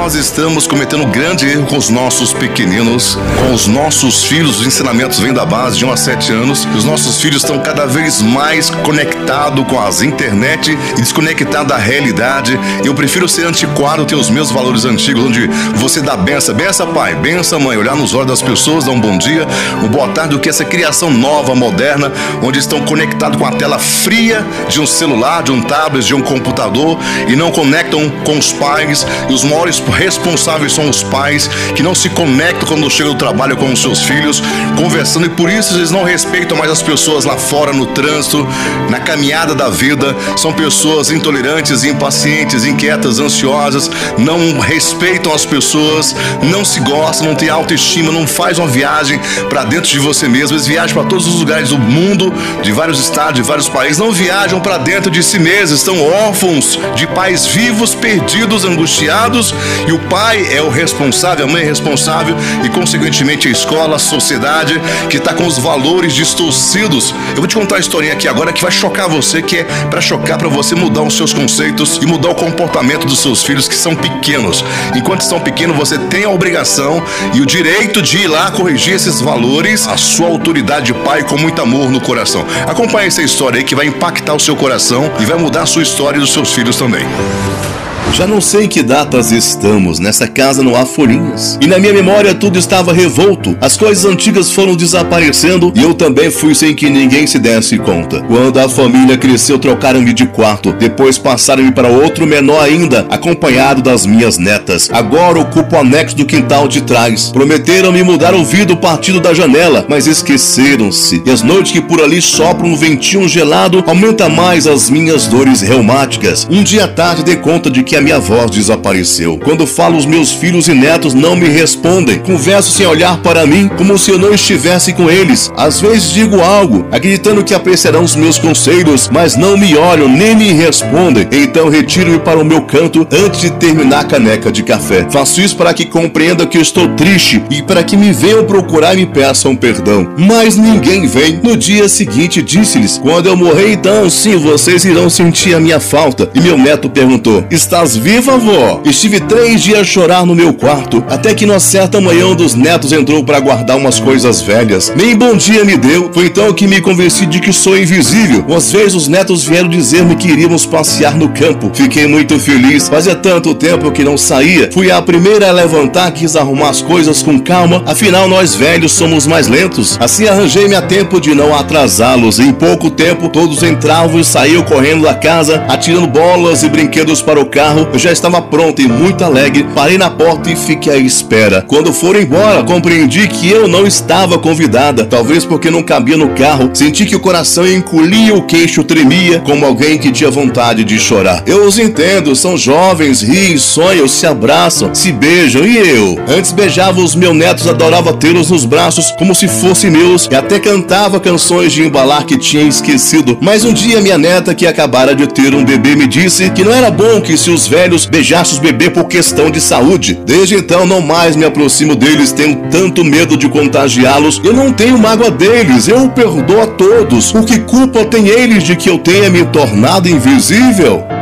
Nós estamos cometendo um grande erro com os nossos pequeninos, com os nossos filhos. Os ensinamentos vêm da base de 1 a 7 anos. Os nossos filhos estão cada vez mais conectados com as internet e desconectados da realidade. Eu prefiro ser antiquado, ter os meus valores antigos, onde você dá benção, benção pai, benção mãe, olhar nos olhos das pessoas, dar um bom dia, um boa tarde, do que essa criação nova, moderna, onde estão conectados com a tela fria de um celular, de um tablet, de um computador e não conectam com os pais. E os maiores responsáveis são os pais que não se conectam quando chegam do trabalho com os seus filhos, conversando e por isso eles não respeitam mais as pessoas lá fora no trânsito, na caminhada da vida. São pessoas intolerantes, impacientes, inquietas, ansiosas, não respeitam as pessoas, não se gostam, não têm autoestima, não faz uma viagem para dentro de você mesmo. Eles viajam para todos os lugares do mundo, de vários estados, de vários países, não viajam para dentro de si mesmos, estão órfãos de pais vivos, perdidos, angustiados, e o pai é o responsável, a mãe é responsável e consequentemente a escola, a sociedade que está com os valores distorcidos. Eu vou te contar uma historinha aqui agora que vai chocar você, que é para chocar para você mudar os seus conceitos e mudar o comportamento dos seus filhos que são pequenos. Enquanto estão pequenos, você tem a obrigação e o direito de ir lá corrigir esses valores, a sua autoridade de pai com muito amor no coração. Acompanhe essa história aí que vai impactar o seu coração e vai mudar a sua história e dos seus filhos também. Já não sei que datas estamos, nessa casa não há folhinhas. E na minha memória tudo estava revolto, as coisas antigas foram desaparecendo e eu também fui sem que ninguém se desse conta. Quando a família cresceu, trocaram-me de quarto, depois passaram-me para outro menor ainda, acompanhado das minhas netas. Agora ocupo o anexo do quintal de trás. Prometeram-me mudar o vidro partido da janela, mas esqueceram-se. E as noites que por ali sopram um ventinho gelado aumenta mais as minhas dores reumáticas. Um dia à tarde dei conta de que a minha voz desapareceu. Quando falo, os meus filhos e netos não me respondem. Converso sem olhar para mim, como se eu não estivesse com eles. Às vezes digo algo, acreditando que apreciarão os meus conselhos, mas não me olham nem me respondem. Então retiro-me para o meu canto antes de terminar a caneca de café. Faço isso para que compreendam que eu estou triste e para que me venham procurar e me peçam perdão. Mas ninguém vem. No dia seguinte disse-lhes: Quando eu morrer, então sim, vocês irão sentir a minha falta. E meu neto perguntou: Estás Estás viva, vó? Estive três dias a chorar no meu quarto, até que numa certa manhã um dos netos entrou para guardar umas coisas velhas. Nem bom dia me deu. Foi então que me convenci de que sou invisível. Às vezes os netos vieram dizer-me que iríamos passear no campo. Fiquei muito feliz. Fazia tanto tempo que não saía. Fui a primeira a levantar, quis arrumar as coisas com calma. Afinal, nós velhos somos mais lentos. Assim arranjei-me a tempo de não atrasá-los. Em pouco tempo, todos entravam e saíam correndo da casa, atirando bolas e brinquedos para o carro carro, eu já estava pronto e muito alegre, parei na porta e fiquei à espera. Quando foram embora, compreendi que eu não estava convidada, talvez porque não cabia no carro. Senti que o coração encolhia, o queixo tremia, como alguém que tinha vontade de chorar. Eu os entendo, são jovens, riem, sonham, se abraçam, se beijam, e eu? Antes beijava os meus netos, adorava tê-los nos braços como se fossem meus, e até cantava canções de embalar que tinha esquecido. Mas um dia minha neta, que acabara de ter um bebê, me disse que não era bom que se os velhos beijasse os bebês por questão de saúde. Desde então não mais me aproximo deles, tenho tanto medo de contagiá-los. Eu não tenho mágoa deles, eu perdoo a todos. O que culpa tem eles de que eu tenha me tornado invisível?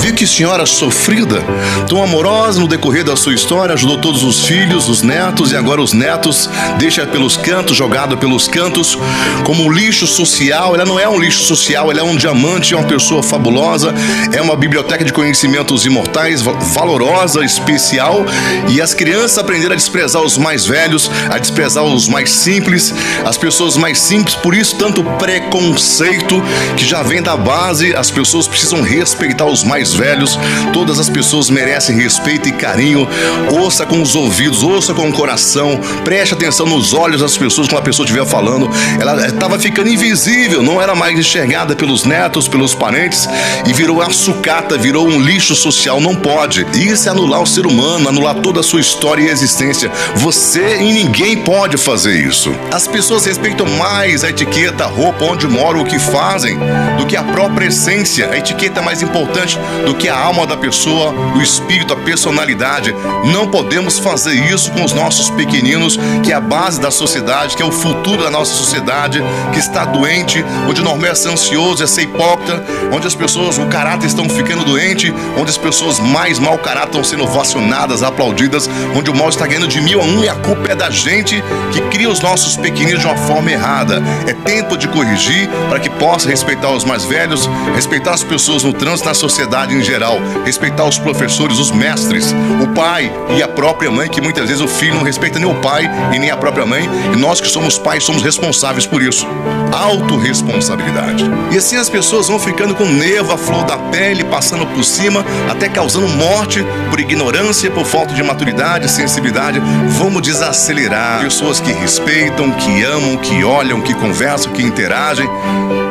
Viu que senhora sofrida, tão amorosa no decorrer da sua história, ajudou todos os filhos, os netos e agora os netos deixa pelos cantos, jogado pelos cantos, como um lixo social. Ela não é um lixo social, ela é um diamante, é uma pessoa fabulosa, é uma biblioteca de conhecimentos imortais, valorosa, especial. E as crianças aprenderam a desprezar os mais velhos, a desprezar os mais simples, as pessoas mais simples, por isso tanto preconceito que já vem da base, as pessoas precisam respeitar os mais mais velhos. Todas as pessoas merecem respeito e carinho. Ouça com os ouvidos, ouça com o coração. Preste atenção nos olhos das pessoas quando a pessoa estiver falando. Ela estava ficando invisível, não era mais enxergada pelos netos, pelos parentes e virou a sucata, virou um lixo social. Não pode. Isso é anular o ser humano, anular toda a sua história e existência. Você e ninguém pode fazer isso. As pessoas respeitam mais a etiqueta, a roupa, onde moram, o que fazem, do que a própria essência. A etiqueta é mais importante do que a alma da pessoa, o espírito, a personalidade. Não podemos fazer isso com os nossos pequeninos, que é a base da sociedade, que é o futuro da nossa sociedade, que está doente, onde não é ser ansioso, é ser hipócrita, onde as pessoas, o caráter estão ficando doente, onde as pessoas mais mau caráter estão sendo vacionadas, aplaudidas, onde o mal está ganhando de mil a um e a culpa é da gente que cria os nossos pequeninos de uma forma errada. É tempo de corrigir para que possa respeitar os mais velhos, respeitar as pessoas no trânsito, na sociedade em geral, respeitar os professores, os mestres, o pai e a própria mãe, que muitas vezes o filho não respeita nem o pai e nem a própria mãe, e nós que somos pais somos responsáveis por isso. Autoresponsabilidade. E assim as pessoas vão ficando com nervo, a flor da pele, passando por cima, até causando morte por ignorância, por falta de maturidade, sensibilidade. Vamos desacelerar. Pessoas que respeitam, que amam, que olham, que conversam, que interagem,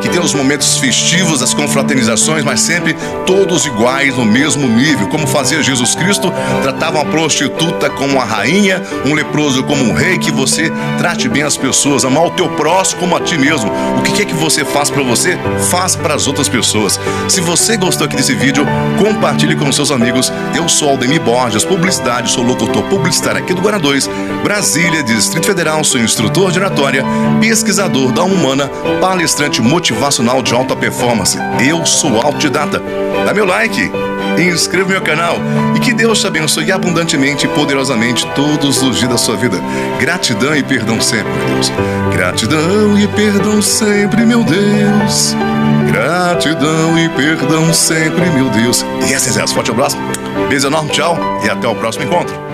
que tem os momentos festivos, as confraternizações, mas sempre todos iguais no mesmo nível, como fazia Jesus Cristo, tratava uma prostituta como uma rainha, um leproso como um rei, que você trate bem as pessoas, amar o teu próximo como a ti mesmo. O que é que você faz para você? Faz para as outras pessoas. Se você gostou aqui desse vídeo, compartilhe com seus amigos. Eu sou Aldemir Borges, publicidade, sou locutor publicitário aqui do Guará 2, Brasília, Distrito Federal, sou instrutor de oratória, pesquisador da Humana, palestrante motivacional de alta performance. Eu sou autodidata. Dá meu like, inscreva meu canal e que Deus te abençoe abundantemente e poderosamente todos os dias da sua vida. Gratidão e perdão sempre, meu Deus. Gratidão e perdão sempre, meu Deus. Gratidão e perdão sempre, meu Deus. E assim é, forte abraço, beijo enorme, tchau e até o próximo encontro.